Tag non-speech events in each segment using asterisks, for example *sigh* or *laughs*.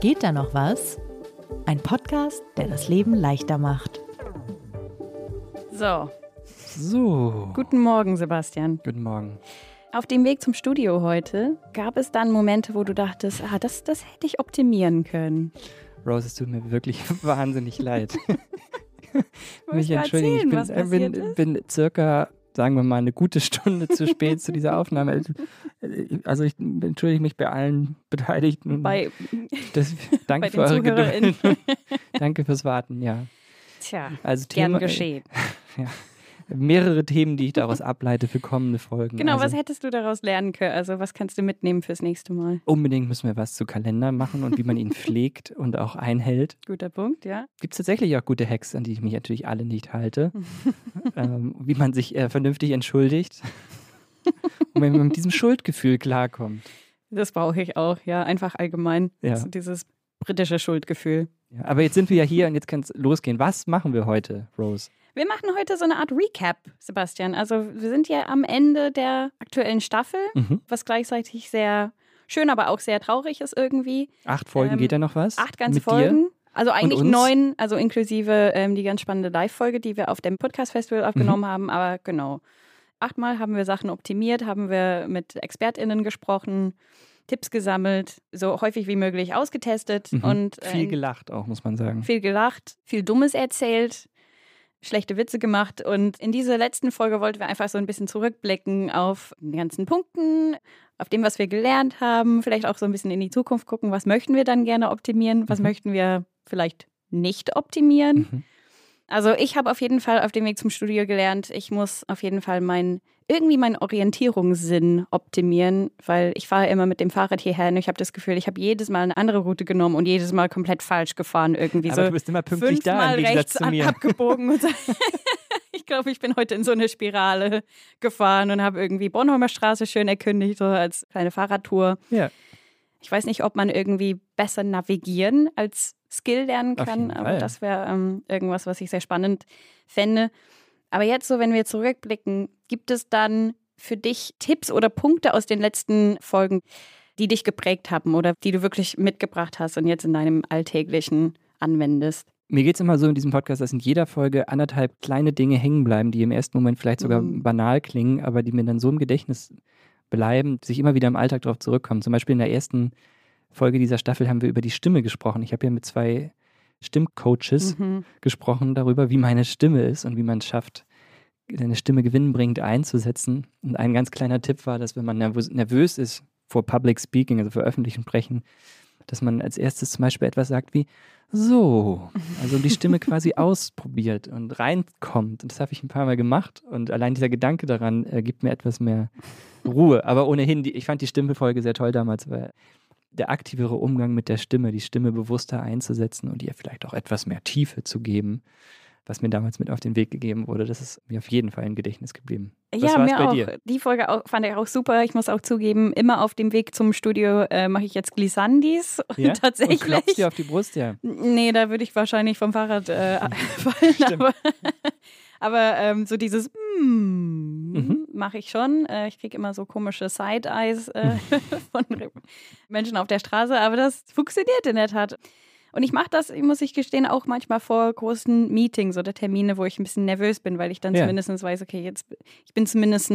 Geht da noch was? Ein Podcast, der das Leben leichter macht. So, So. guten Morgen, Sebastian. Guten Morgen. Auf dem Weg zum Studio heute gab es dann Momente, wo du dachtest, ah, das, das hätte ich optimieren können. Rose, es tut mir wirklich *laughs* wahnsinnig leid. *laughs* Mich entschuldigen, ich bin, was äh, bin, bin circa, sagen wir mal, eine gute Stunde zu spät zu dieser Aufnahme. Also ich entschuldige mich bei allen Beteiligten. Bei, das, danke bei für eure. Geduld. *laughs* danke fürs Warten, ja. Tja, Also gern Thema, geschehen. *laughs* mehrere Themen, die ich daraus ableite für kommende Folgen. Genau, also, was hättest du daraus lernen können? Also, was kannst du mitnehmen fürs nächste Mal? Unbedingt müssen wir was zu Kalender machen und wie man ihn *laughs* pflegt und auch einhält. Guter Punkt, ja. Gibt es tatsächlich auch gute Hacks, an die ich mich natürlich alle nicht halte. *laughs* ähm, wie man sich äh, vernünftig entschuldigt. *laughs* und wenn man mit diesem Schuldgefühl klarkommt. Das brauche ich auch, ja. Einfach allgemein. Ja. So dieses britische Schuldgefühl. Ja, aber jetzt sind wir ja hier und jetzt kann es losgehen. Was machen wir heute, Rose? Wir machen heute so eine Art Recap, Sebastian. Also, wir sind ja am Ende der aktuellen Staffel, Mhm. was gleichzeitig sehr schön, aber auch sehr traurig ist irgendwie. Acht Folgen, Ähm, geht da noch was? Acht ganze Folgen. Also eigentlich neun, also inklusive ähm, die ganz spannende Live-Folge, die wir auf dem Podcast-Festival aufgenommen Mhm. haben. Aber genau. Achtmal haben wir Sachen optimiert, haben wir mit ExpertInnen gesprochen, Tipps gesammelt, so häufig wie möglich ausgetestet dir? Mhm. und äh, Viel in- gelacht auch, muss man sagen. viel gelacht, viel Dummes erzählt, schlechte Witze gemacht. Und in dieser letzten Folge wollten wir einfach so ein bisschen zurückblicken auf die ganzen Punkten, auf dem, was wir gelernt haben, vielleicht auch so ein bisschen in die Zukunft gucken, was möchten wir dann gerne optimieren, was Mhm. möchten wir vielleicht nicht optimieren. Mhm. Also ich habe auf jeden Fall auf dem Weg zum Studio gelernt, ich muss auf jeden Fall mein irgendwie meinen Orientierungssinn optimieren, weil ich fahre immer mit dem Fahrrad hierher und ich habe das Gefühl, ich habe jedes Mal eine andere Route genommen und jedes Mal komplett falsch gefahren irgendwie Aber so du bist immer pünktlich da, im Gegensatz rechts zu mir. abgebogen. Und so. *laughs* *laughs* ich glaube, ich bin heute in so eine Spirale gefahren und habe irgendwie Bornholmer Straße schön erkündigt, so als kleine Fahrradtour. Ja. Ich weiß nicht, ob man irgendwie besser navigieren als Skill lernen kann, aber das wäre ähm, irgendwas, was ich sehr spannend fände. Aber jetzt so, wenn wir zurückblicken, gibt es dann für dich Tipps oder Punkte aus den letzten Folgen, die dich geprägt haben oder die du wirklich mitgebracht hast und jetzt in deinem alltäglichen anwendest? Mir geht es immer so in diesem Podcast, dass in jeder Folge anderthalb kleine Dinge hängen bleiben, die im ersten Moment vielleicht sogar Mhm. banal klingen, aber die mir dann so im Gedächtnis bleiben, dass ich immer wieder im Alltag darauf zurückkomme. Zum Beispiel in der ersten Folge dieser Staffel haben wir über die Stimme gesprochen. Ich habe ja mit zwei Stimmcoaches Mhm. gesprochen darüber, wie meine Stimme ist und wie man es schafft, seine Stimme gewinnbringend einzusetzen. Und ein ganz kleiner Tipp war, dass wenn man nervös, nervös ist vor Public Speaking, also vor öffentlichem Sprechen, dass man als erstes zum Beispiel etwas sagt wie so, also die Stimme *laughs* quasi ausprobiert und reinkommt. Und das habe ich ein paar Mal gemacht und allein dieser Gedanke daran äh, gibt mir etwas mehr Ruhe. Aber ohnehin, die, ich fand die Stimmefolge sehr toll damals, weil der aktivere Umgang mit der Stimme, die Stimme bewusster einzusetzen und ihr vielleicht auch etwas mehr Tiefe zu geben, was mir damals mit auf den Weg gegeben wurde, das ist mir auf jeden Fall im Gedächtnis geblieben. Was ja, mir auch. dir? Die Folge auch, fand ich auch super. Ich muss auch zugeben, immer auf dem Weg zum Studio äh, mache ich jetzt Glissandis. Und *laughs* Ja? Und tatsächlich. klopfst dir auf die Brust, ja. Nee, da würde ich wahrscheinlich vom Fahrrad äh, *laughs* fallen. Stimmt. Aber, *laughs* aber ähm, so dieses mm, Mhm. mache ich schon. Äh, ich kriege immer so komische Side-Eyes äh, *laughs* von Menschen auf der Straße, aber das funktioniert in der Tat. Und ich mache das, muss ich gestehen, auch manchmal vor großen Meetings oder Termine, wo ich ein bisschen nervös bin, weil ich dann Ja. zumindest weiß, okay, jetzt ich bin zumindest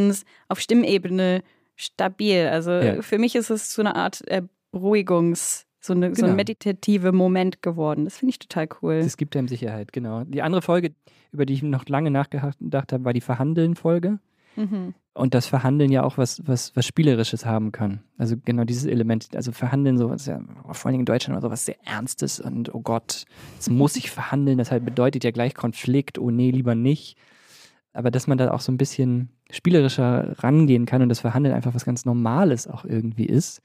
auf Stimmebene stabil. Also Ja. für mich ist es so eine Art äh, Beruhigungs, so, eine, so Genau. ein meditative Moment geworden. Das finde ich total cool. Das gibt einem Sicherheit, genau. Die andere Folge, über die ich noch lange nachgedacht habe, war die Verhandeln-Folge. Mhm. Und das Verhandeln ja auch was, was, was Spielerisches haben kann. Also genau dieses Element, also Verhandeln, so was ja vor allen Dingen in Deutschland so was sehr Ernstes und oh Gott, jetzt muss ich verhandeln, das halt bedeutet ja gleich Konflikt, oh nee, lieber nicht. Aber dass man da auch so ein bisschen spielerischer rangehen kann und das Verhandeln einfach was ganz Normales auch irgendwie ist,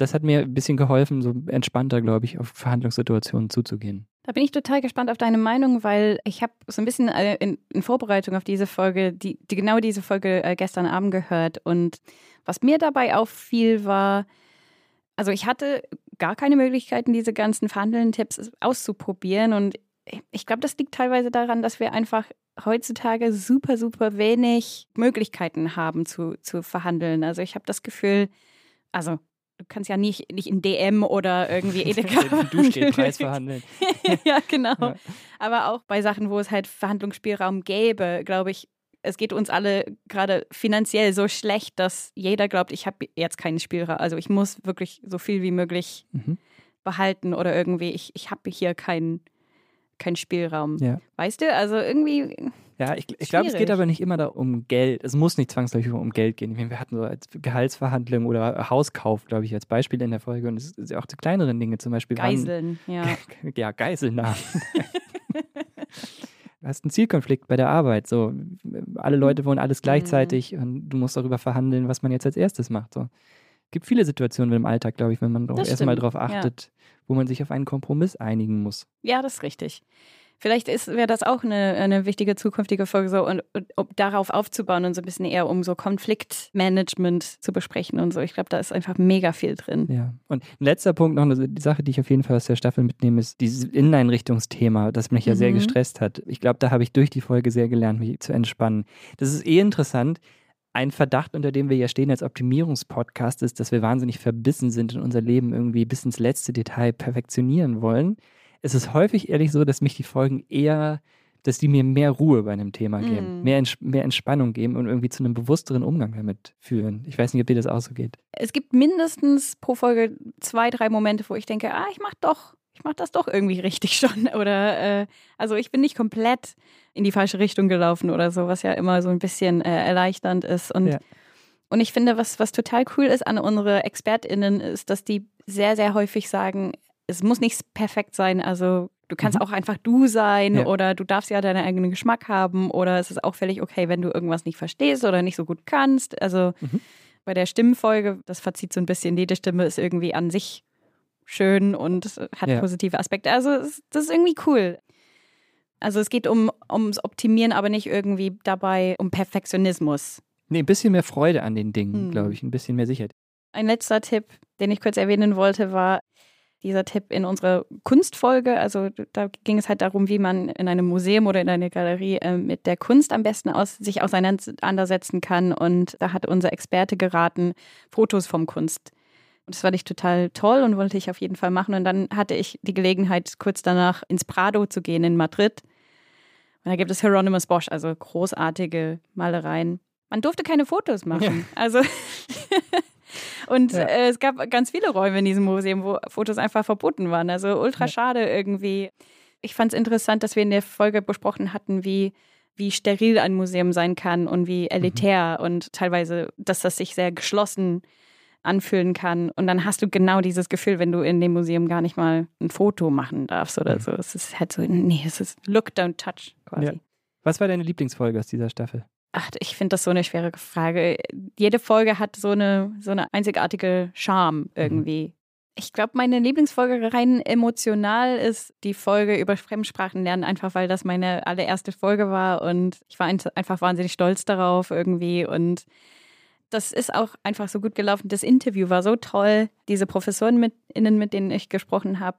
das hat mir ein bisschen geholfen, so entspannter, glaube ich, auf Verhandlungssituationen zuzugehen. Da bin ich total gespannt auf deine Meinung, weil ich habe so ein bisschen äh, in, Vorbereitung auf diese Folge, die, die genau diese Folge äh, gestern Abend gehört. Und was mir dabei auffiel, war, also ich hatte gar keine Möglichkeiten, diese ganzen Verhandeln-Tipps auszuprobieren. Und ich glaube, das liegt teilweise daran, dass wir einfach heutzutage super, super wenig Möglichkeiten haben zu, zu verhandeln. Also ich habe das Gefühl, also du kannst ja nicht, nicht in DM oder irgendwie *laughs* Edeka. Duschgelpreis *laughs* verhandeln. *laughs* ja, genau. Ja. Aber auch bei Sachen, wo es halt Verhandlungsspielraum gäbe, glaube ich, es geht uns alle gerade finanziell so schlecht, dass jeder glaubt, ich habe jetzt keinen Spielraum. Also ich muss wirklich so viel wie möglich mhm. behalten oder irgendwie, ich, ich habe hier keinen keinen Spielraum. Ja. Weißt du? Also irgendwie. Ja, ich, ich glaube, es geht aber nicht immer da um Geld. Es muss nicht zwangsläufig um Geld gehen. Wir hatten so als Gehaltsverhandlungen oder Hauskauf, glaube ich, als Beispiel in der Folge. Und es sind ja auch die kleineren Dinge, zum Beispiel. Geiseln, waren, ja. *laughs* ja, Geiselnahmen. du hast einen Zielkonflikt bei der Arbeit. So, alle mhm. Leute wollen alles gleichzeitig mhm. und du musst darüber verhandeln, was man jetzt als erstes macht. So. Es gibt viele Situationen im Alltag, glaube ich, wenn man erstmal darauf achtet, ja. wo man sich auf einen Kompromiss einigen muss. Ja, das ist richtig. Vielleicht wäre das auch eine, eine wichtige zukünftige Folge, so und, und um darauf aufzubauen und so ein bisschen eher um so Konfliktmanagement zu besprechen und so. Ich glaube, da ist einfach mega viel drin. Ja. Und ein letzter Punkt noch, eine, die Sache, die ich auf jeden Fall aus der Staffel mitnehme, ist dieses Inneneinrichtungsthema, das mich ja mhm. sehr gestresst hat. Ich glaube, da habe ich durch die Folge sehr gelernt, mich zu entspannen. Das ist eh interessant. Ein Verdacht, unter dem wir ja stehen als Optimierungspodcast, ist, dass wir wahnsinnig verbissen sind und unser Leben irgendwie bis ins letzte Detail perfektionieren wollen es ist häufig ehrlich so, dass mich die Folgen eher, dass die mir mehr Ruhe bei einem Thema geben, mm. mehr, Ents mehr Entspannung geben und irgendwie zu einem bewussteren Umgang damit führen. Ich weiß nicht, ob dir das auch so geht. Es gibt mindestens pro Folge zwei, drei Momente, wo ich denke, ah, ich mach doch, ich mach das doch irgendwie richtig *laughs* schon. Oder äh, also ich bin nicht komplett in die falsche Richtung gelaufen oder so, was ja immer so ein bisschen äh, erleichternd ist. Und, ja. und ich finde, was, was total cool ist an unsere ExpertInnen, ist, dass die sehr, sehr häufig sagen, es muss nicht perfekt sein. Also du kannst mhm. auch einfach du sein ja. oder du darfst ja deinen eigenen Geschmack haben oder es ist auch völlig okay, wenn du irgendwas nicht verstehst oder nicht so gut kannst. Also mhm. bei der Stimmenfolge, das Fazit so ein bisschen, jede Stimme ist irgendwie an sich schön und hat ja. positive Aspekte. Also das ist irgendwie cool. Also es geht um, ums Optimieren, aber nicht irgendwie dabei um Perfektionismus. Nee, ein bisschen mehr Freude an den Dingen, hm. glaube ich, ein bisschen mehr Sicherheit. Ein letzter Tipp, den ich kurz erwähnen wollte, war, dieser Tipp in unserer Kunstfolge. Also da ging es halt darum, wie man in einem Museum oder in einer Galerie äh, mit der Kunst am besten aus, sich auseinandersetzen kann. Und da hat unser Experte geraten, Fotos vom Kunst. Und das fand ich total toll und wollte ich auf jeden Fall machen. Und dann hatte ich die Gelegenheit, kurz danach ins Prado zu gehen in Madrid. Und da gibt es Hieronymus Bosch, also großartige Malereien. Man durfte keine Fotos machen. Ja. Also *laughs* Und ja. äh, es gab ganz viele Räume in diesem Museum, wo Fotos einfach verboten waren. Also ultra schade irgendwie. Ich fand es interessant, dass wir in der Folge besprochen hatten, wie wie steril ein Museum sein kann und wie elitär mhm. und teilweise, dass das sich sehr geschlossen anfühlen kann. Und dann hast du genau dieses Gefühl, wenn du in dem Museum gar nicht mal ein Foto machen darfst oder mhm. so. Es ist halt so, nee, es ist Look, don't touch quasi. Ja. Was war deine Lieblingsfolge aus dieser Staffel? Ach, ich finde das so eine schwere Frage. Jede Folge hat so eine, so eine einzigartige Charme mhm. irgendwie. Mhm. Ich glaube, meine Lieblingsfolge rein emotional ist die Folge über Fremdsprachen lernen, einfach weil das meine allererste Folge war und ich war einfach wahnsinnig stolz darauf irgendwie und das ist auch einfach so gut gelaufen. Das Interview war so toll. Diese Professoren mit, innen, mit denen ich gesprochen habe,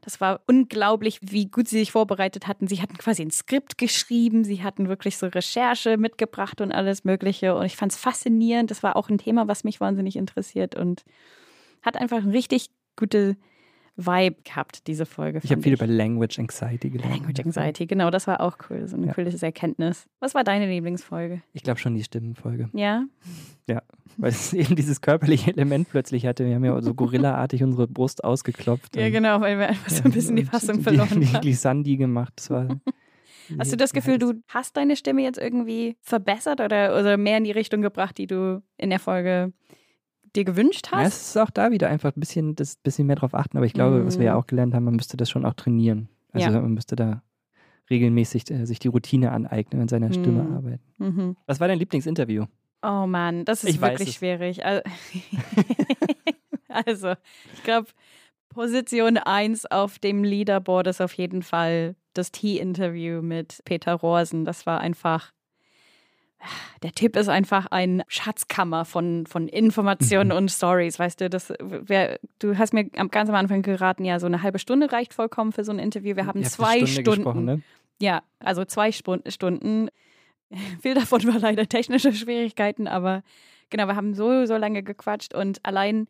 das war unglaublich, wie gut sie sich vorbereitet hatten. Sie hatten quasi ein Skript geschrieben, sie hatten wirklich so Recherche mitgebracht und alles Mögliche. Und ich fand es faszinierend. Das war auch ein Thema, was mich wahnsinnig interessiert und hat einfach eine richtig gute Vibe gehabt, diese Folge. Ich habe viel über Language Anxiety gelernt. Language Anxiety, genau, das war auch cool. So eine ja. coole Erkenntnis. Was war deine Lieblingsfolge? Ich glaube schon die Stimmenfolge. Ja? Ja, weil es eben dieses körperliche Element plötzlich hatte. Wir haben ja so gorillaartig unsere Brust ausgeklopft. Ja, genau, weil wir einfach so ein bisschen die Fassung verloren haben. Die, die Glissandi gemacht. Das war Hast du das Gefühl, du hast deine Stimme jetzt irgendwie verbessert oder, oder mehr in die Richtung gebracht, die du in der Folge dir gewünscht hast? Ja, es ist auch da wieder einfach ein bisschen, das bisschen mehr drauf achten. Aber ich glaube, mhm. was wir ja mhm. auch gelernt haben, man müsste das schon auch trainieren. Also ja. man müsste da regelmäßig äh, sich die Routine aneignen und seiner Stimme mhm. arbeiten. Mhm. Was war dein Lieblingsinterview? Oh Mann, das ist ich wirklich schwierig. *laughs* Also, ich glaube, Position 1 auf dem Leaderboard ist auf jeden Fall das T-Interview mit Peter Rosen. Das war einfach der Tipp ist einfach ein Schatzkammer von, von Informationen mhm. und Stories, weißt du, das wär, du hast mir ganz am Anfang geraten, ja, so eine halbe Stunde reicht vollkommen für so ein Interview. Wir haben zwei Stunden. Ne? Ja, also zwei Stunden. *laughs* Viel davon war leider technische Schwierigkeiten, aber genau, wir haben so, so lange gequatscht und allein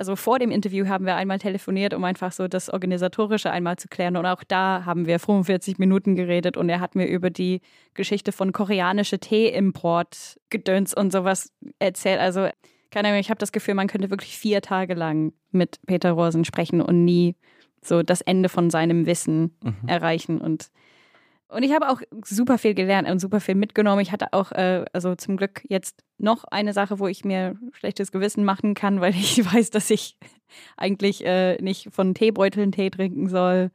also vor dem Interview haben wir einmal telefoniert, um einfach so das Organisatorische einmal zu klären. Und auch da haben wir 45 Minuten geredet und er hat mir über die Geschichte von koreanische Tee-Import gedöns und sowas erzählt. Also, keine Ahnung, ich habe das Gefühl, man könnte wirklich vier Tage lang mit Peter Rosen sprechen und nie so das Ende von seinem Wissen mhm. erreichen. Und und ich habe auch super viel gelernt und super viel mitgenommen. Ich hatte auch, äh, also zum Glück jetzt noch eine Sache, wo ich mir schlechtes Gewissen machen kann, weil ich *laughs* weiß, dass ich eigentlich äh, nicht von Teebeuteln Tee trinken soll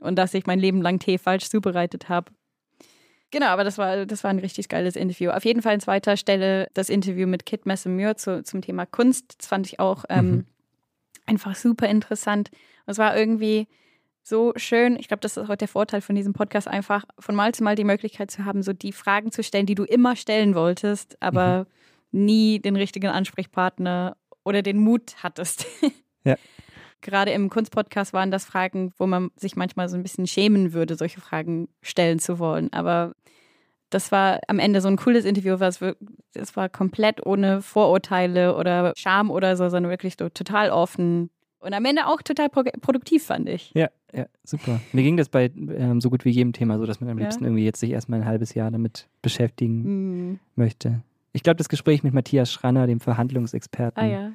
und dass ich mein Leben lang Tee falsch zubereitet habe. Genau, aber das war, das war ein richtig geiles Interview. Auf jeden Fall an zweiter Stelle das Interview mit Kit Messemure zu, zum Thema Kunst. Das fand ich auch ähm, mhm. einfach super interessant. Es war irgendwie, so schön. Ich glaube, das ist auch der Vorteil von diesem Podcast, einfach von Mal zu Mal die Möglichkeit zu haben, so die Fragen zu stellen, die du immer stellen wolltest, aber mhm. nie den richtigen Ansprechpartner oder den Mut hattest. Ja. *laughs* Gerade im Kunstpodcast waren das Fragen, wo man sich manchmal so ein bisschen schämen würde, solche Fragen stellen zu wollen. Aber das war am Ende so ein cooles Interview, was es war komplett ohne Vorurteile oder Scham oder so, sondern wirklich so total offen und am Ende auch total pro produktiv, fand ich. Ja, ja, super. Mir ging das bei ähm, so gut wie jedem Thema so, dass man am ja. liebsten irgendwie jetzt sich erstmal ein halbes Jahr damit beschäftigen mhm. möchte. Ich glaube, das Gespräch mit Matthias Schranner, dem Verhandlungsexperten, ah, ja.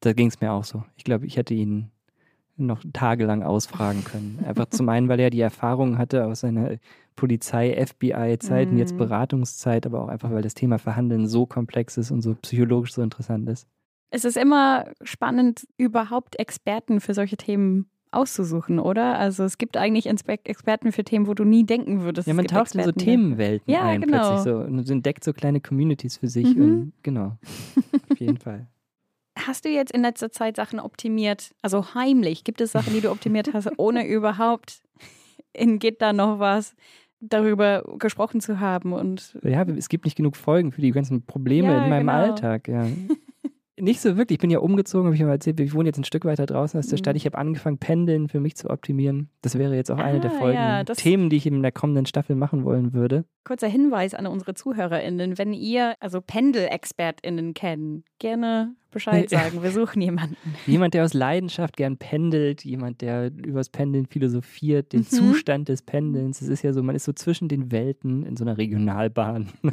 da ging es mir auch so. Ich glaube, ich hätte ihn noch tagelang ausfragen können. Einfach zum einen, weil er die Erfahrung hatte aus seiner Polizei-FBI-Zeit mhm. jetzt Beratungszeit, aber auch einfach, weil das Thema Verhandeln so komplex ist und so psychologisch so interessant ist es ist immer spannend, überhaupt Experten für solche Themen auszusuchen, oder? Also es gibt eigentlich Experten für Themen, wo du nie denken würdest. Ja, man taucht in so Themenwelten ja, ein genau. plötzlich so und entdeckt so kleine Communities für sich mhm. und genau, auf jeden *laughs* Fall. Hast du jetzt in letzter Zeit Sachen optimiert, also heimlich? Gibt es Sachen, die du optimiert hast, *laughs* ohne überhaupt in Gitter noch was darüber gesprochen zu haben? Und ja, es gibt nicht genug Folgen für die ganzen Probleme ja, in meinem genau. Alltag. Ja. *laughs* Nicht so wirklich. Ich bin ja umgezogen, habe ich mal erzählt. Ich wohne jetzt ein Stück weiter draußen aus der Stadt. Mhm. Ich habe angefangen, Pendeln für mich zu optimieren. Das wäre jetzt auch eine der ah, Folgen, ja, Themen, die ich in der kommenden Staffel machen wollen würde. Kurzer Hinweis an unsere ZuhörerInnen. Wenn ihr also PendelexpertInnen kennen, gerne Bescheid sagen. Wir suchen jemanden. *laughs* Jemand, der aus Leidenschaft gern pendelt, jemand, der übers Pendeln philosophiert, den mhm. Zustand des Pendelns. Es ist ja so, man ist so zwischen den Welten in so einer Regionalbahn. *laughs*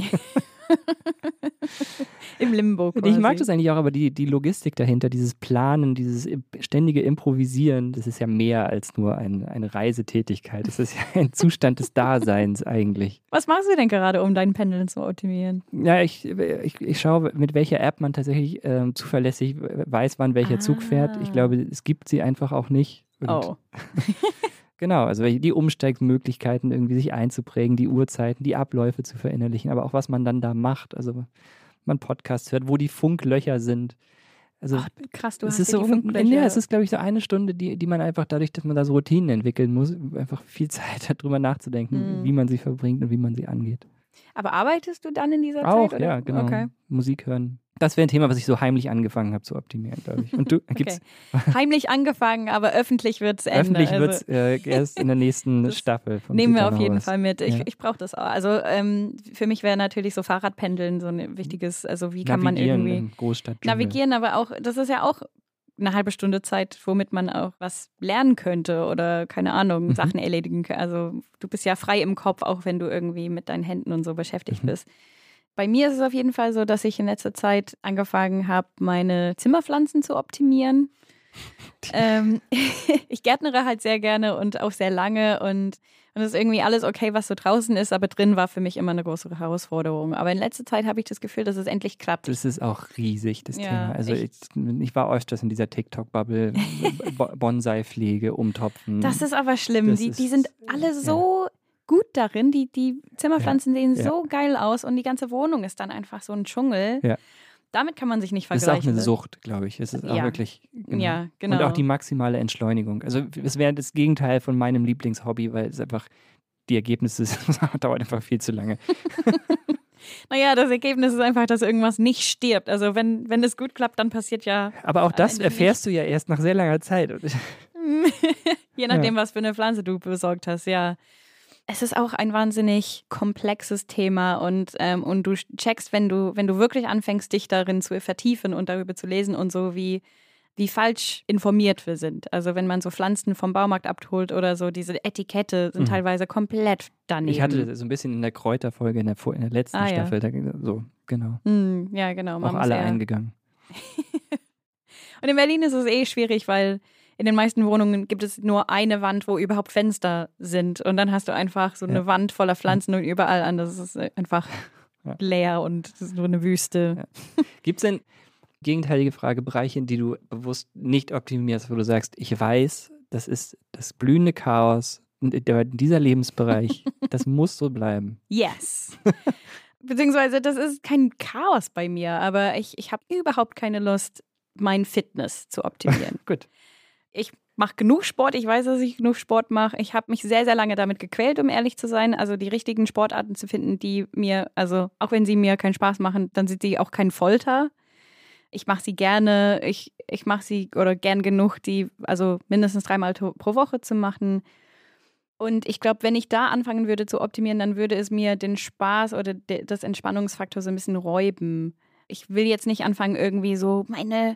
Im Limbo. Quasi. Ich mag das eigentlich auch, aber die, die Logistik dahinter, dieses Planen, dieses ständige Improvisieren, das ist ja mehr als nur ein, eine Reisetätigkeit. Das ist ja *laughs* ein Zustand des Daseins eigentlich. Was machst du denn gerade, um dein Pendeln zu optimieren? Ja, ich, ich, ich schaue, mit welcher App man tatsächlich äh, zuverlässig weiß, wann welcher ah. Zug fährt. Ich glaube, es gibt sie einfach auch nicht. Oh. *laughs* Genau, also die Umsteigmöglichkeiten irgendwie sich einzuprägen, die Uhrzeiten, die Abläufe zu verinnerlichen, aber auch was man dann da macht. Also man Podcasts hört, wo die Funklöcher sind. Also Ach, krass, du es hast ist so Ja, es ist, glaube ich, so eine Stunde, die, die man einfach dadurch, dass man da so Routinen entwickeln muss, einfach viel *laughs* Zeit hat, drüber nachzudenken, mhm. wie man sie verbringt und wie man sie angeht. Aber arbeitest du dann in dieser Auch, Zeit? Auch, ja, genau. Okay. Musik hören, das wäre ein Thema, was ich so heimlich angefangen habe zu optimieren, glaube ich. Und du *laughs* gibt's okay. heimlich angefangen, aber öffentlich wird es enden. Öffentlich also. wird es äh, *laughs* erst in der nächsten Staffel. nehmen wir auf jeden Fall mit. Ich, ja. ich brauche das auch. Also ähm, für mich wäre natürlich so Fahrradpendeln so ein wichtiges, also wie kann navigieren man irgendwie Großstadt navigieren, aber auch, das ist ja auch eine halbe Stunde Zeit, womit man auch was lernen könnte oder keine Ahnung, mhm. Sachen erledigen könnte. Also du bist ja frei im Kopf, auch wenn du irgendwie mit deinen Händen und so beschäftigt mhm. bist. Bei mir ist es auf jeden Fall so, dass ich in letzter Zeit angefangen habe, meine Zimmerpflanzen zu optimieren. *laughs* ähm, *laughs* ich gärtnere halt sehr gerne und auch sehr lange und und es ist irgendwie alles okay, was so draußen ist, aber drin war für mich immer eine große Herausforderung. Aber in letzter Zeit habe ich das Gefühl, dass es endlich klappt. Das ist auch riesig, das ja, Thema. Also ich, ich, war öfters in dieser TikTok-Bubble, *laughs* Bonsai-Pflege, Umtopfen. Das ist aber schlimm. Die, die, sind alle so ja gut darin. Die, die Zimmerpflanzen ja, sehen ja. so geil aus und die ganze Wohnung ist dann einfach so ein Dschungel. Ja. Damit kann man sich nicht vergleichen. Das ist auch eine Sucht, glaube ich. Es ist auch wirklich. Genau. Ja, genau. Und auch die maximale Entschleunigung. Also, es wäre das Gegenteil von meinem Lieblingshobby, weil es einfach die Ergebnisse *laughs* dauert einfach viel zu lange. *laughs* naja, das Ergebnis ist einfach, dass irgendwas nicht stirbt. Also wenn, wenn es gut klappt, dann passiert ja. Aber auch das erfährst du ja erst nach sehr langer Zeit. *laughs* Je nachdem, ja. was für eine Pflanze du besorgt hast, ja es ist auch ein wahnsinnig komplexes Thema und, ähm, und du checkst, wenn du, wenn du wirklich anfängst, dich darin zu vertiefen und darüber zu lesen und so, wie, wie falsch informiert wir sind. Also wenn man so Pflanzen vom Baumarkt abholt oder so, diese Etikette sind Mhm. teilweise komplett daneben. Ich hatte das so ein bisschen in der Kräuterfolge in der, in der letzten Ah, ja. Staffel. Da, so, genau. Hm, ja, genau. Auch alle eingegangen. *laughs* Und in Berlin ist es eh schwierig, weil in den meisten Wohnungen gibt es nur eine Wand, wo überhaupt Fenster sind. Und dann hast du einfach so eine Ja. Wand voller Pflanzen und überall anders ist es einfach Ja. leer und es ist nur eine Wüste. *laughs* Gibt es denn, gegenteilige Frage, Bereiche, in die du bewusst nicht optimierst, wo du sagst, ich weiß, das ist das blühende Chaos und in dieser Lebensbereich, *laughs* das muss so bleiben. Yes. *laughs* Beziehungsweise, das ist kein Chaos bei mir, aber ich, ich habe überhaupt keine Lust, mein Fitness zu optimieren. Gut. Ich mache genug Sport, ich weiß, dass ich genug Sport mache. Ich habe mich sehr, sehr lange damit gequält, um ehrlich zu sein. Also die richtigen Sportarten zu finden, die mir, also auch wenn sie mir keinen Spaß machen, dann sind sie auch kein Folter. Ich mache sie gerne, ich, ich mache sie oder gern genug, die also mindestens dreimal pro Woche zu machen. Und ich glaube, wenn ich da anfangen würde zu optimieren, dann würde es mir den Spaß oder de, das Entspannungsfaktor so ein bisschen räuben. Ich will jetzt nicht anfangen, irgendwie so meine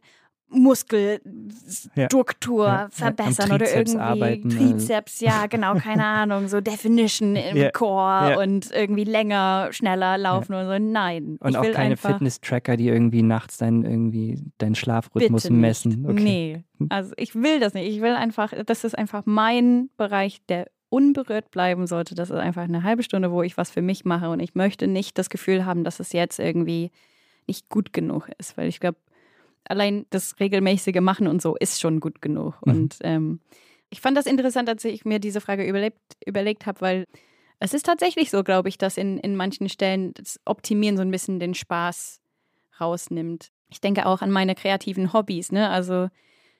Muskelstruktur Ja. Ja, verbessern oder irgendwie arbeiten. Trizeps, ja, genau, *laughs* keine Ahnung, so Definition im Ja, Core und irgendwie länger, schneller laufen und so. Nein. Und ich auch will keine Fitness-Tracker, die irgendwie nachts deinen, irgendwie deinen Schlafrhythmus messen. Okay. Nee, also ich will das nicht. Ich will einfach, das ist einfach mein Bereich, der unberührt bleiben sollte. Das ist einfach eine halbe Stunde, wo ich was für mich mache und ich möchte nicht das Gefühl haben, dass es jetzt irgendwie nicht gut genug ist, weil ich glaube, allein das regelmäßige Machen und so ist schon gut genug. Mhm. Und ähm, ich fand das interessant, als ich mir diese Frage überlegt, überlegt habe, weil es ist tatsächlich so, glaube ich, dass in, in manchen Stellen das Optimieren so ein bisschen den Spaß rausnimmt. Ich denke auch an meine kreativen Hobbys, ne? Also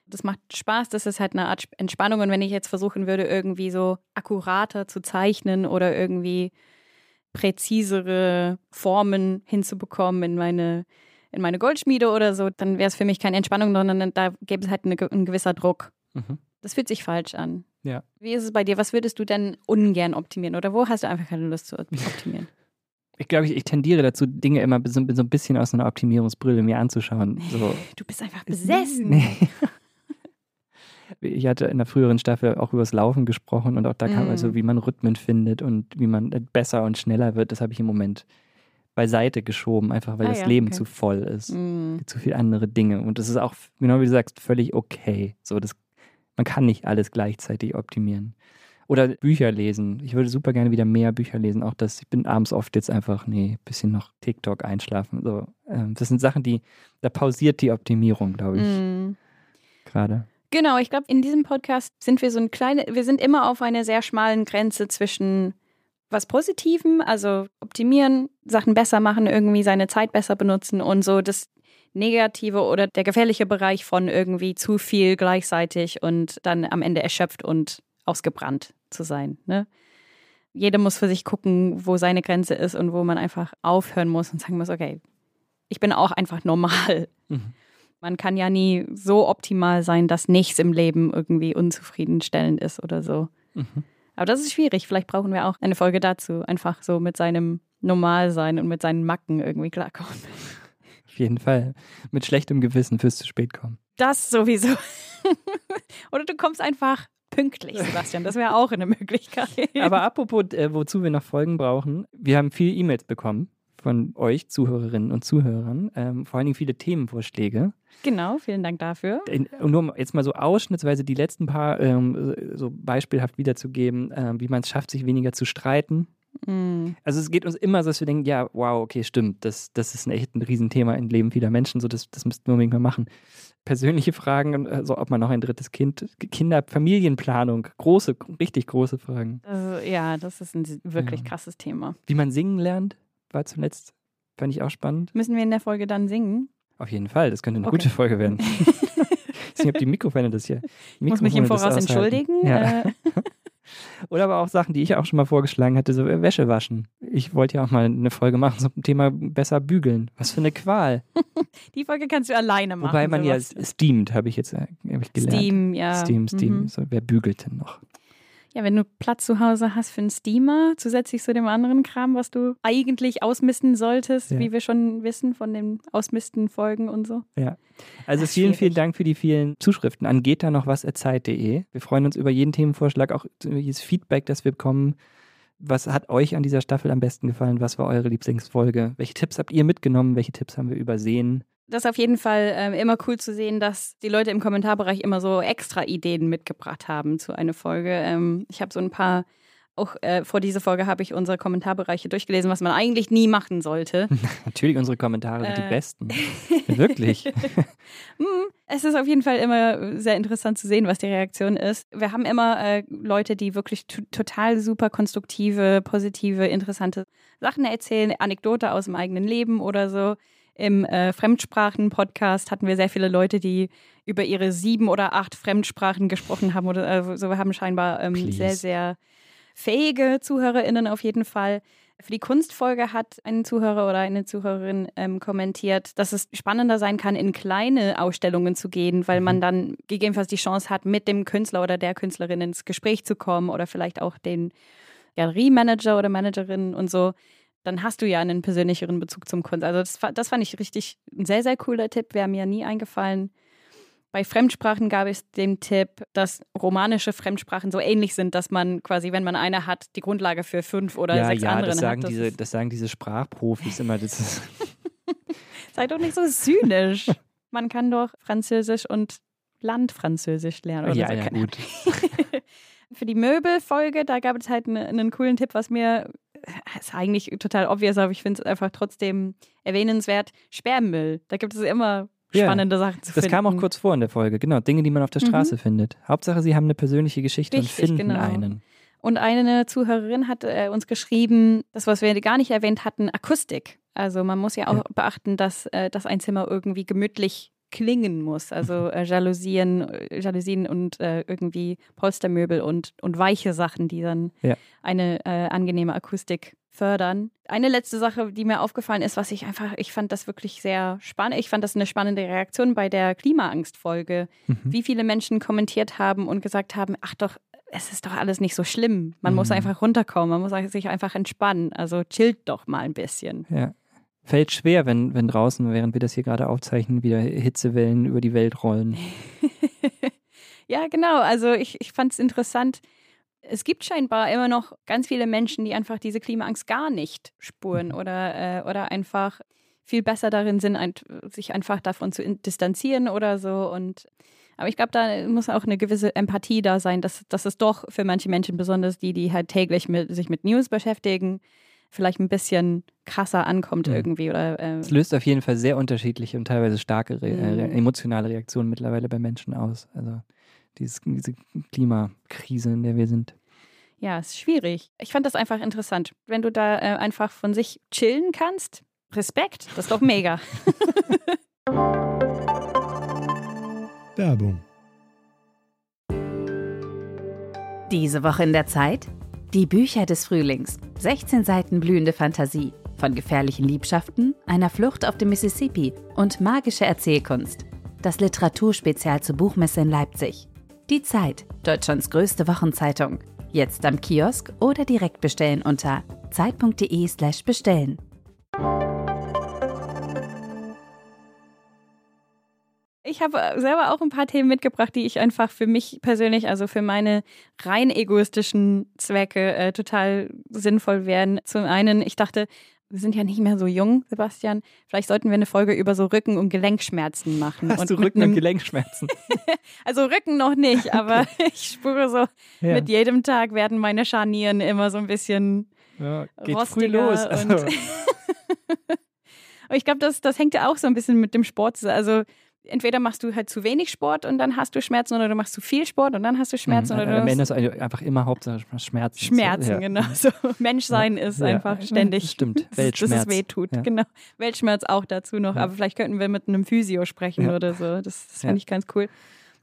das macht Spaß, das ist halt eine Art Entspannung. Und wenn ich jetzt versuchen würde, irgendwie so akkurater zu zeichnen oder irgendwie präzisere Formen hinzubekommen in meine, in meine Goldschmiede oder so, dann wäre es für mich keine Entspannung, sondern da gäbe es halt eine, ein gewisser Druck. Mhm. Das fühlt sich falsch an. Ja. Wie ist es bei dir? Was würdest du denn ungern optimieren? Oder wo hast du einfach keine Lust zu *laughs* optimieren? Ich glaube, ich, ich tendiere dazu, Dinge immer so, so ein bisschen aus einer Optimierungsbrille mir anzuschauen. So. Du bist einfach besessen. Nee. *laughs* Ich hatte in der früheren Staffel auch über das Laufen gesprochen und auch da kam Mm. also, wie man Rhythmen findet und wie man besser und schneller wird. Das habe ich im Moment beiseite geschoben, einfach weil Ah das ja, Leben okay. zu voll ist. Mm. Zu viele andere Dinge. Und das ist auch, genau wie du sagst, völlig okay. So, das, man kann nicht alles gleichzeitig optimieren. Oder Bücher lesen. Ich würde super gerne wieder mehr Bücher lesen. Auch das, ich bin abends oft jetzt einfach, nee, bisschen noch TikTok einschlafen. So, ähm, das sind Sachen, die, da pausiert die Optimierung, glaube ich, Mm. gerade. Genau, ich glaube, in diesem Podcast sind wir so ein kleine, wir sind immer auf einer sehr schmalen Grenze zwischen was Positivem, also optimieren, Sachen besser machen, irgendwie seine Zeit besser benutzen und so das Negative oder der gefährliche Bereich von irgendwie zu viel gleichzeitig und dann am Ende erschöpft und ausgebrannt zu sein. Ne? Jeder muss für sich gucken, wo seine Grenze ist und wo man einfach aufhören muss und sagen muss, okay, ich bin auch einfach normal. Mhm. Man kann ja nie so optimal sein, dass nichts im Leben irgendwie unzufriedenstellend ist oder so. Mhm. Aber das ist schwierig. Vielleicht brauchen wir auch eine Folge dazu. Einfach so mit seinem Normalsein und mit seinen Macken irgendwie klarkommen. Auf jeden Fall. Mit schlechtem Gewissen fürs zu spät kommen. Das sowieso. *laughs* oder du kommst einfach pünktlich, Sebastian. Das wäre auch eine Möglichkeit. Aber apropos, äh, wozu wir noch Folgen brauchen, wir haben viele E-Mails bekommen von euch, Zuhörerinnen und Zuhörern, ähm, vor allen Dingen viele Themenvorschläge. genau, vielen Dank dafür. In, und nur um jetzt mal so ausschnittsweise die letzten paar ähm, so beispielhaft wiederzugeben, ähm, wie man es schafft, sich weniger zu streiten. Mm. Also es geht uns immer so, dass wir denken, ja, wow, okay, stimmt, das, das ist ein echt ein Riesenthema im Leben vieler Menschen, so das, das müssten wir unbedingt mal machen. Persönliche Fragen, also ob man noch ein drittes Kind, Kinder, Familienplanung, große, richtig große Fragen. Also, ja, das ist ein wirklich Ja. krasses Thema. Wie man singen lernt, war zuletzt, fand ich auch spannend. Müssen wir in der Folge dann singen? Auf jeden Fall, das könnte eine Okay. gute Folge werden. *laughs* nicht, ob die Mikrofone das hier. Ich muss mich im Mikrofone Voraus entschuldigen. Ja. Äh, *laughs* Oder aber auch Sachen, die ich auch schon mal vorgeschlagen hatte, so äh, Wäsche waschen. Ich wollte ja auch mal eine Folge machen zum Thema besser bügeln. Was für eine Qual. *laughs* die Folge kannst du alleine machen. Wobei man ja Sebastian. steamt, habe ich jetzt äh, hab ich gelernt. Steam, ja. Steam, Steam. Mhm. So, wer bügelt denn noch? Ja, wenn du Platz zu Hause hast für einen Steamer, zusätzlich zu dem anderen Kram, was du eigentlich ausmisten solltest, Ja. wie wir schon wissen von den Ausmisten-Folgen und so. Ja. Also Ach, vielen, schwierig. vielen Dank für die vielen Zuschriften an geht da noch was zeit.de. Wir freuen uns über jeden Themenvorschlag, auch über jedes Feedback, das wir bekommen. Was hat euch an dieser Staffel am besten gefallen? Was war eure Lieblingsfolge? Welche Tipps habt ihr mitgenommen? Welche Tipps haben wir übersehen? Das ist auf jeden Fall ähm, immer cool zu sehen, dass die Leute im Kommentarbereich immer so extra Ideen mitgebracht haben zu einer Folge. Ähm, ich habe so ein paar, auch äh, vor dieser Folge habe ich unsere Kommentarbereiche durchgelesen, was man eigentlich nie machen sollte. *laughs* Natürlich, unsere Kommentare sind die Äh. besten. *laughs* Wirklich. Hm, *laughs* Es ist auf jeden Fall immer sehr interessant zu sehen, was die Reaktion ist. Wir haben immer äh, Leute, die wirklich total super konstruktive, positive, interessante Sachen erzählen, Anekdote aus dem eigenen Leben oder so. Im äh, Fremdsprachen-Podcast hatten wir sehr viele Leute, die über ihre sieben oder acht Fremdsprachen gesprochen haben. Oder äh, so. Wir haben scheinbar ähm, sehr, sehr fähige ZuhörerInnen auf jeden Fall. Für die Kunstfolge hat ein Zuhörer oder eine Zuhörerin ähm, kommentiert, dass es spannender sein kann, in kleine Ausstellungen zu gehen, weil man dann gegebenenfalls die Chance hat, mit dem Künstler oder der Künstlerin ins Gespräch zu kommen oder vielleicht auch den Galeriemanager oder Managerin und so. Dann hast du ja einen persönlicheren Bezug zum Kunst. Also das, das fand ich richtig ein sehr, sehr cooler Tipp, wäre mir nie eingefallen. Bei Fremdsprachen gab es den Tipp, dass romanische Fremdsprachen so ähnlich sind, dass man quasi, wenn man eine hat, die Grundlage für fünf oder ja, sechs ja, anderen das sagen, hat. Das diese, das sagen diese Sprachprofis immer. Das *laughs* Sei doch nicht so zynisch. Man kann doch Französisch und Landfranzösisch lernen. Oder ja, so. ja, gut. *laughs* Für die Möbelfolge, da gab es halt ne- einen coolen Tipp, was mir ist eigentlich total obvious, aber ich finde es einfach trotzdem erwähnenswert. Sperrmüll. Da gibt es immer spannende Sachen zu Das finden. kam auch kurz vor in der Folge. Genau, Dinge, die man auf der Mhm. Straße findet. Hauptsache, sie haben eine persönliche Geschichte Richtig, und finden genau. einen. Und eine Zuhörerin hat äh, uns geschrieben, das, was wir gar nicht erwähnt hatten, Akustik. Also man muss ja auch Ja. beachten, dass, äh, dass ein Zimmer irgendwie gemütlich klingen muss. Also *laughs* äh, Jalousien, äh, Jalousien und äh, irgendwie Polstermöbel und, und weiche Sachen, die dann Ja. Eine äh, angenehme Akustik fördern. Eine letzte Sache, die mir aufgefallen ist, was ich einfach, ich fand das wirklich sehr spannend. Ich fand das eine spannende Reaktion bei der Klimaangstfolge Mhm. wie viele Menschen kommentiert haben und gesagt haben, ach doch, es ist doch alles nicht so schlimm. Man muss Mhm. einfach runterkommen, man muss sich einfach entspannen. Also chillt doch mal ein bisschen. Ja. Fällt schwer, wenn, wenn draußen, während wir das hier gerade aufzeichnen, wieder Hitzewellen über die Welt rollen. *laughs* ja, genau. Also ich, ich fand es interessant. Es gibt scheinbar immer noch ganz viele Menschen, die einfach diese Klimaangst gar nicht spüren Mhm. oder, äh, oder einfach viel besser darin sind, ein, sich einfach davon zu distanzieren oder so. Und aber ich glaube, da muss auch eine gewisse Empathie da sein, dass, dass es doch für manche Menschen, besonders die, die halt täglich mit, sich mit News beschäftigen, vielleicht ein bisschen krasser ankommt Mhm. irgendwie. Oder, äh, Es löst auf jeden Fall sehr unterschiedliche und teilweise starke Re Mhm. äh, emotionale Reaktionen mittlerweile bei Menschen aus. Also dieses, diese Klimakrise, in der wir sind. Ja, ist schwierig. Ich fand das einfach interessant. Wenn du da äh, einfach von sich chillen kannst, Respekt, das ist doch mega. *laughs* Werbung. Diese Woche in der Zeit? Die Bücher des Frühlings. 16 Seiten blühende Fantasie. Von gefährlichen Liebschaften, einer Flucht auf dem Mississippi und magische Erzählkunst. Das Literaturspezial zur Buchmesse in Leipzig. Die Zeit, Deutschlands größte Wochenzeitung. Jetzt am Kiosk oder direkt bestellen unter zeit.de/slash bestellen. Ich habe selber auch ein paar Themen mitgebracht, die ich einfach für mich persönlich, also für meine rein egoistischen Zwecke äh, total sinnvoll wären. Zum einen, ich dachte, wir sind ja nicht mehr so jung, Sebastian. Vielleicht sollten wir eine Folge über so Rücken- und Gelenkschmerzen machen. Hast und du Rücken- und Gelenkschmerzen? *laughs* Also Rücken noch nicht, *laughs* aber ich spüre so, Ja. mit jedem Tag werden meine Scharnieren immer so ein bisschen Ja, geht früh los. und- Also, *laughs* Aber ich glaube, das, das hängt ja auch so ein bisschen mit dem Sport. zusammen. Also entweder machst du halt zu wenig Sport und dann hast du Schmerzen oder du machst zu viel Sport und dann hast du Schmerzen Mhm, oder Am Ende ist einfach immer Hauptsache Schmerzen. Schmerzen, ja. genau. So, Menschsein ist Ja. einfach ständig. *laughs* stimmt. Dass, dass Weltschmerz. es wehtut. Ja. Genau. Weltschmerz auch dazu noch. Aber vielleicht könnten wir mit einem Physio sprechen oder so. Das, das Ja. fände ich ganz cool.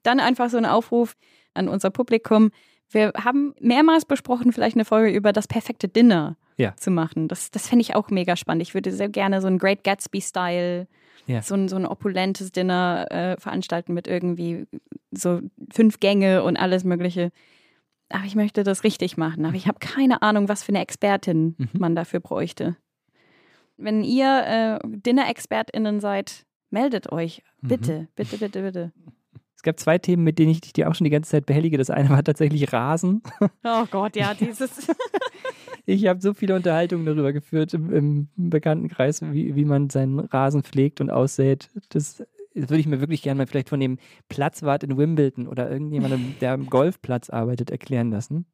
Dann einfach so ein Aufruf an unser Publikum. Wir haben mehrmals besprochen, vielleicht eine Folge über das perfekte Dinner zu machen. Das, das fände ich auch mega spannend. Ich würde sehr gerne so ein Great Gatsby-Style, Ja. so, ein, so ein opulentes Dinner äh, veranstalten mit irgendwie so fünf Gänge und alles Mögliche. aber ich möchte das richtig machen. Aber ich habe keine Ahnung, was für eine Expertin Mhm. man dafür bräuchte. Wenn ihr äh, Dinner-ExpertInnen seid, meldet euch. Mhm. Bitte, bitte, bitte, bitte. Es gab zwei Themen, mit denen ich dich auch schon die ganze Zeit behellige. Das eine war tatsächlich Rasen. Oh Gott, ja, *laughs* dieses. Ich habe so viele Unterhaltungen darüber geführt im, im Bekanntenkreis, wie, wie man seinen Rasen pflegt und aussät. Das, das würde ich mir wirklich gerne mal vielleicht von dem Platzwart in Wimbledon oder irgendjemandem, der am Golfplatz arbeitet, erklären lassen.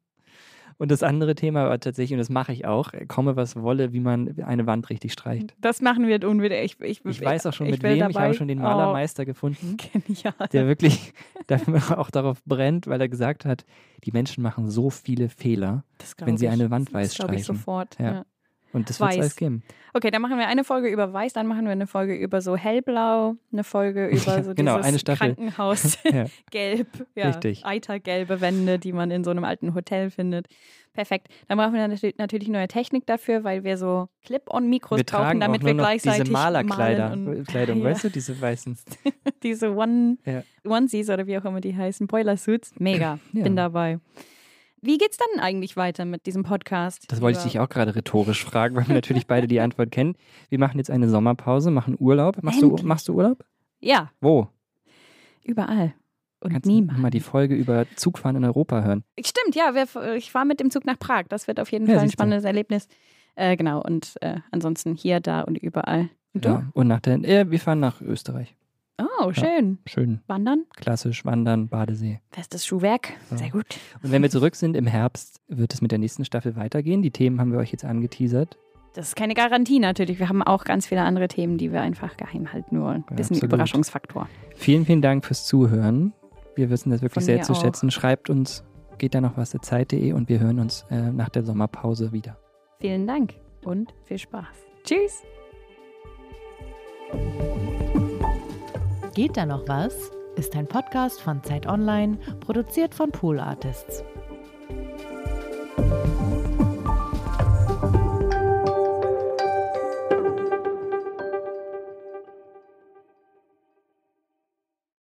Und das andere Thema war tatsächlich, und das mache ich auch, komme was wolle, wie man eine Wand richtig streicht. Das machen wir unwidder. Ich, ich, Ich weiß auch schon ich mit wem, ich dabei- habe schon den Oh, Malermeister gefunden, *laughs* Genial. der wirklich *laughs* auch darauf brennt, weil er gesagt hat, die Menschen machen so viele Fehler wenn sie ich. eine Wand weiß Das glaube ich streichen. sofort. Ja. Ja. Und das wird es alles geben. Okay, dann machen wir eine Folge über Weiß, dann machen wir eine Folge über so hellblau, eine Folge *laughs* über so genau, dieses eine Staffel. Krankenhaus *laughs* Ja. *laughs* ja, Richtig. eitergelbe Wände, die man in so einem alten Hotel findet. Perfekt. Dann brauchen wir natür- natürlich neue Technik dafür, weil wir so Clip-on-Mikros brauchen, damit wir gleichzeitig diese Malerkleider, malen und, Kleidung, ja, weißt du, diese weißen. diese One, Ja. Onesies oder wie auch immer die heißen, Boiler Suits. Mega, bin dabei. Wie geht's dann eigentlich weiter mit diesem Podcast? Das wollte ich dich auch gerade rhetorisch fragen, weil wir natürlich beide die Antwort kennen. Wir machen jetzt eine Sommerpause, machen Urlaub. Machst, du, machst du Urlaub? Ja, Wo? überall. Und Kannst niemand. mal die Folge über Zugfahren in Europa hören. Stimmt, ja, wir, ich fahre mit dem Zug nach Prag. Das wird auf jeden Ja, Fall ein siehst du. spannendes Erlebnis. Äh, genau, und äh, ansonsten hier, da und überall. Und du? Ja. Und nach der, äh, wir fahren nach Österreich. Oh, schön. Schön, Wandern, klassisch, Wandern, Badesee. festes Schuhwerk. Ja. Sehr gut. Und wenn wir zurück sind im Herbst, wird es mit der nächsten Staffel weitergehen. Die Themen haben wir euch jetzt angeteasert. Das ist keine Garantie natürlich. Wir haben auch ganz viele andere Themen, die wir einfach geheim halten wollen. Ja, Bisschen absolut. Überraschungsfaktor. Vielen, vielen Dank fürs Zuhören. Wir wissen das wirklich Von sehr zu auch. schätzen. Schreibt uns, geht da noch was der Zeit.de und wir hören uns äh, nach der Sommerpause wieder. Vielen Dank und viel Spaß. Tschüss. Geht da noch was? Ist ein Podcast von Zeit Online, produziert von Pool Artists.